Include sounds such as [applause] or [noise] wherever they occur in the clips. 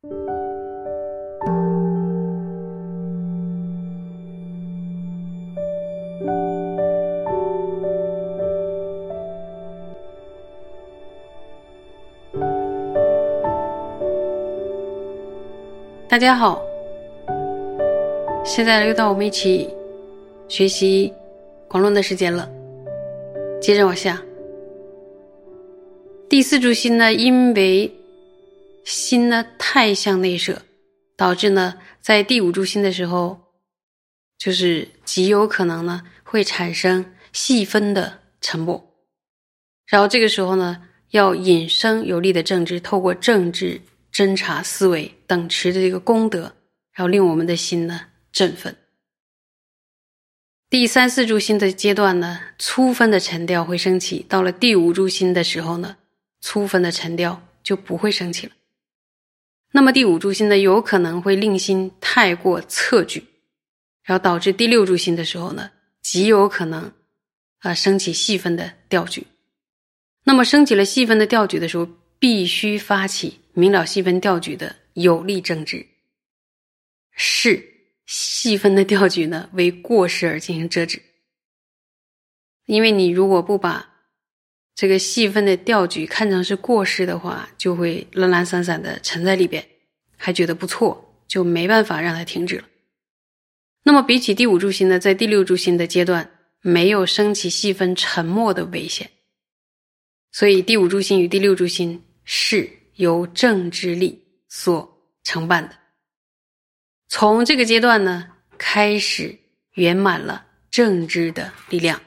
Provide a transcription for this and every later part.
大家好，现在又到我们一起学习广论的时间了。接着往下，第四柱心呢，因为心呢太向内摄，导致呢在第五柱心的时候，就是极有可能呢会产生细分的沉默。然后这个时候呢，要引生有力的政治，透过政治。侦查思维等持的这个功德，然后令我们的心呢振奋。第三四柱心的阶段呢，粗分的沉调会升起；到了第五柱心的时候呢，粗分的沉调就不会升起了。那么第五柱心呢，有可能会令心太过侧举，然后导致第六柱心的时候呢，极有可能啊升起细分的调举。那么升起了细分的调举的时候，必须发起。明了细分调举的有力政治，是细分的调举呢为过失而进行遮止。因为你如果不把这个细分的调举看成是过失的话，就会懒懒散散的沉在里边，还觉得不错，就没办法让它停止了。那么比起第五柱心呢，在第六柱心的阶段没有升起细分沉默的危险，所以第五柱心与第六柱心是。由政治力所承办的，从这个阶段呢开始圆满了政治的力量。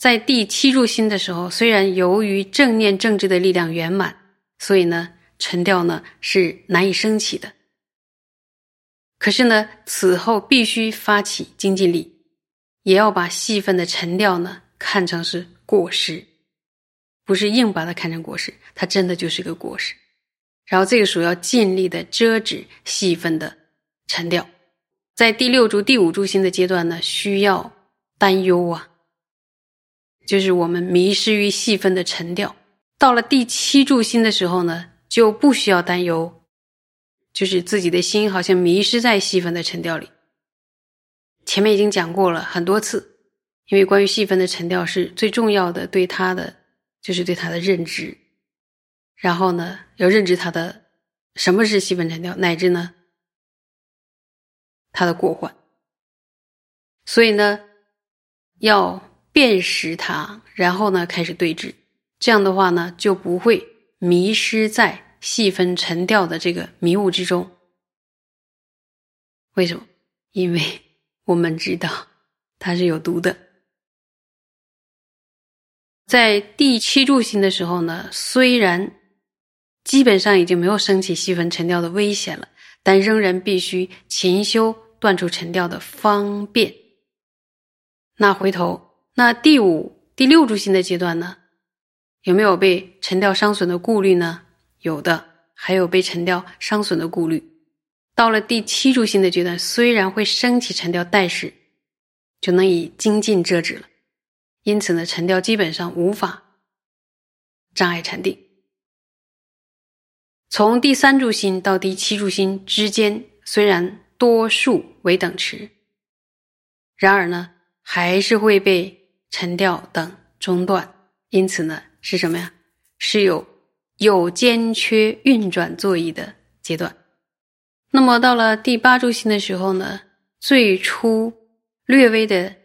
在第七柱心的时候，虽然由于正念正知的力量圆满，所以呢沉调呢是难以升起的。可是呢，此后必须发起精进力，也要把细分的沉调呢看成是过失。不是硬把它看成果实，它真的就是个果实。然后这个时候要尽力的遮止细分的沉掉。在第六柱、第五柱心的阶段呢，需要担忧啊，就是我们迷失于细分的沉掉。到了第七柱心的时候呢，就不需要担忧，就是自己的心好像迷失在细分的沉调里。前面已经讲过了很多次，因为关于细分的沉调是最重要的，对它的。就是对他的认知，然后呢，要认知他的什么是细分沉调，乃至呢他的过患。所以呢，要辨识它，然后呢开始对峙。这样的话呢，就不会迷失在细分沉调的这个迷雾之中。为什么？因为 [laughs] 我们知道它是有毒的。在第七柱心的时候呢，虽然基本上已经没有升起细分沉调的危险了，但仍然必须勤修断除沉调的方便。那回头，那第五、第六柱心的阶段呢，有没有被沉掉伤损的顾虑呢？有的，还有被沉掉伤损的顾虑。到了第七柱心的阶段，虽然会升起沉掉，但是就能以精进遮止了。因此呢，沉掉基本上无法障碍禅定。从第三柱心到第七柱心之间，虽然多数为等持，然而呢，还是会被沉调等中断。因此呢，是什么呀？是有有间缺运转座椅的阶段。那么到了第八柱心的时候呢，最初略微的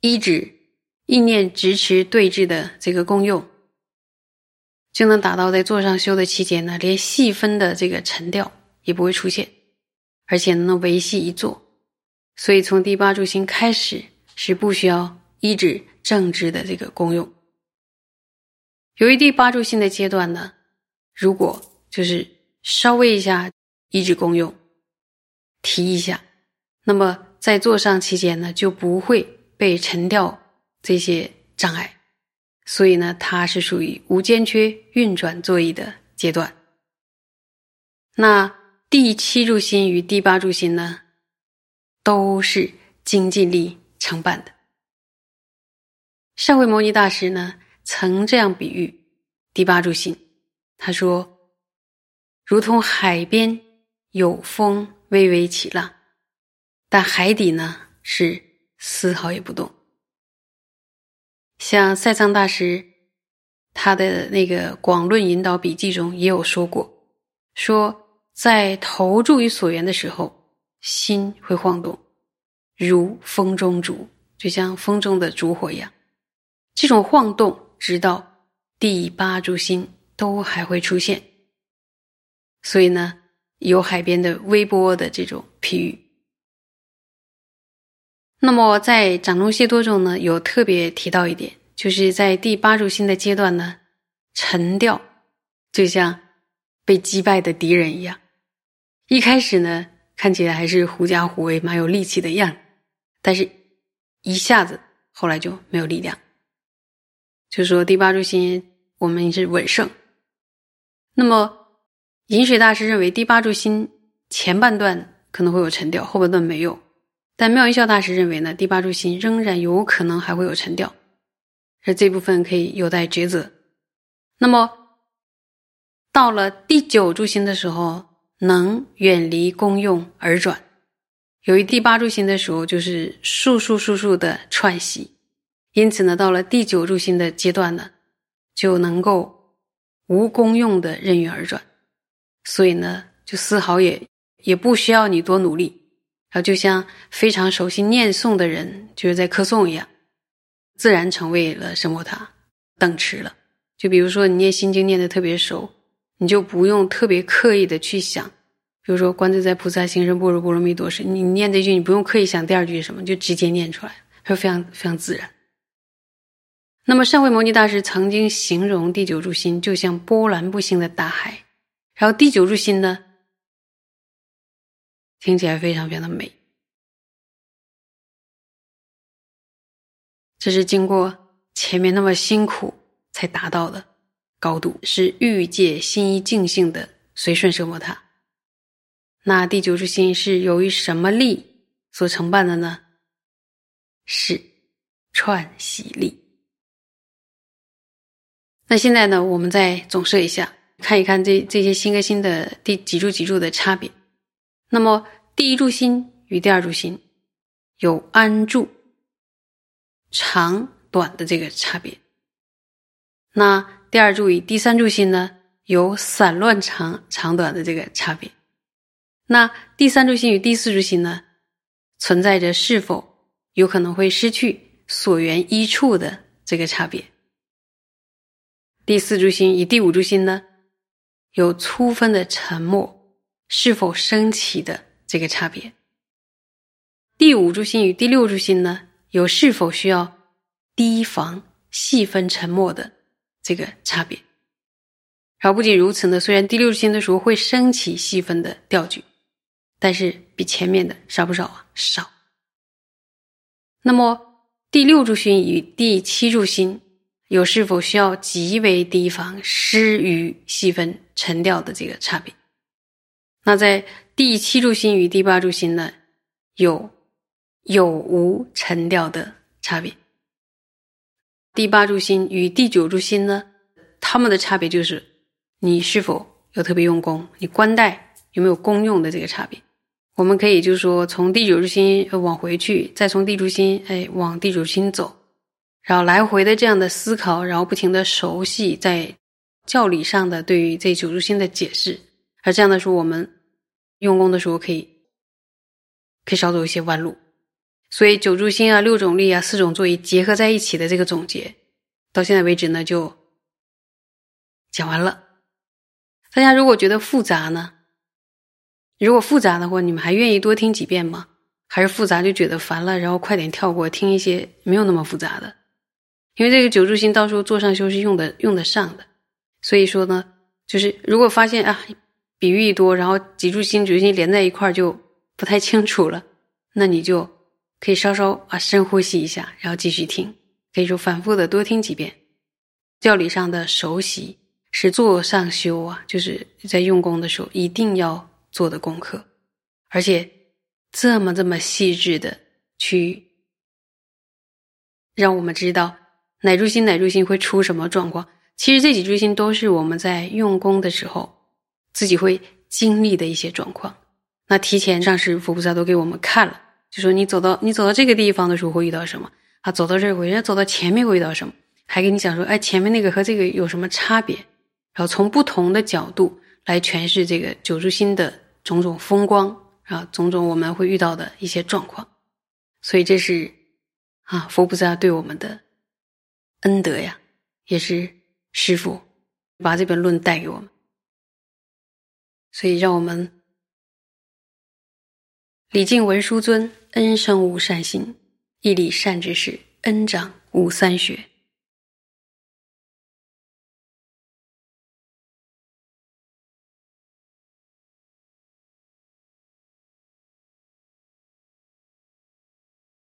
依止。意念直持对峙的这个功用，就能达到在座上修的期间呢，连细分的这个沉调也不会出现，而且能维系一坐。所以从第八柱心开始是不需要依止政治的这个功用。由于第八柱心的阶段呢，如果就是稍微一下依止功用，提一下，那么在座上期间呢，就不会被沉掉。这些障碍，所以呢，它是属于无间缺运转作意的阶段。那第七柱心与第八柱心呢，都是精进力承办的。上回摩尼大师呢，曾这样比喻第八柱心，他说：“如同海边有风微微起浪，但海底呢是丝毫也不动。像赛藏大师他的那个《广论引导笔记》中也有说过，说在投注于所缘的时候，心会晃动，如风中烛，就像风中的烛火一样。这种晃动，直到第八柱星都还会出现。所以呢，有海边的微波的这种譬喻。那么在掌中解脱中呢，有特别提到一点，就是在第八柱星的阶段呢，沉掉就像被击败的敌人一样。一开始呢，看起来还是狐假虎威、蛮有力气的样，但是一下子后来就没有力量。就说第八柱心，我们是稳胜。那么饮水大师认为，第八柱心前半段可能会有沉掉，后半段没有。但妙音笑大师认为呢，第八柱心仍然有可能还会有沉掉，而这部分可以有待抉择。那么到了第九柱心的时候，能远离功用而转；由于第八柱心的时候就是速速速速的串习。因此呢，到了第九住心的阶段呢，就能够无功用的任运而转，所以呢，就丝毫也也不需要你多努力，然后就像非常熟悉念诵的人，就是在磕诵一样，自然成为了什么他等持了。就比如说你念心经念的特别熟，你就不用特别刻意的去想，比如说观自在菩萨行深般若波罗蜜多时，你念这句你不用刻意想第二句是什么，就直接念出来，它非常非常自然。那么，善慧摩尼大师曾经形容第九柱心就像波澜不兴的大海，然后第九柱心呢，听起来非常非常的美。这是经过前面那么辛苦才达到的高度，是欲界心一境性的随顺奢摩他。那第九柱心是由于什么力所承办的呢？是串习力。那现在呢，我们再总设一下，看一看这这些心跟心的第几柱几柱的差别。那么第一柱心与第二柱心有安住长短的这个差别。那第二柱与第三柱心呢，有散乱长长短的这个差别。那第三柱心与第四柱心呢，存在着是否有可能会失去所缘一处的这个差别。第四柱心与第五柱心呢，有粗分的沉默是否升起的这个差别。第五柱心与第六柱心呢，有是否需要提防细分沉默的这个差别。然后不仅如此呢，虽然第六柱心的时候会升起细分的调举，但是比前面的少不少啊？少。那么第六柱心与第七柱心。有是否需要极为提防失于细分沉掉的这个差别？那在第七柱心与第八柱心呢，有有无沉掉的差别。第八柱心与第九柱心呢，它们的差别就是你是否有特别用功，你官带有没有功用的这个差别。我们可以就是说，从第九柱心往回去，再从第柱心哎往第九心走。然后来回的这样的思考，然后不停的熟悉在教理上的对于这九柱心的解释，而这样的时候，我们用功的时候可以可以少走一些弯路。所以九柱心啊、六种力啊、四种作业结合在一起的这个总结，到现在为止呢就讲完了。大家如果觉得复杂呢，如果复杂的话，你们还愿意多听几遍吗？还是复杂就觉得烦了，然后快点跳过，听一些没有那么复杂的？因为这个九柱心到时候做上修是用的用得上的，所以说呢，就是如果发现啊比喻一多，然后几柱心、九柱心连在一块儿就不太清楚了，那你就可以稍稍啊深呼吸一下，然后继续听，可以说反复的多听几遍。教理上的熟悉是做上修啊，就是在用功的时候一定要做的功课，而且这么这么细致的去让我们知道。哪诸心，哪诸心会出什么状况？其实这几诸心都是我们在用功的时候自己会经历的一些状况。那提前上师佛菩萨都给我们看了，就说你走到你走到这个地方的时候会遇到什么啊？走到这儿会，人家走到前面会遇到什么？还给你讲说，哎，前面那个和这个有什么差别？然后从不同的角度来诠释这个九柱心的种种风光啊，种种我们会遇到的一些状况。所以这是啊，佛菩萨对我们的恩德呀，也是师傅把这本论带给我们。所以让我们礼敬文殊尊，恩生无善心；义理善之事，恩长无三学。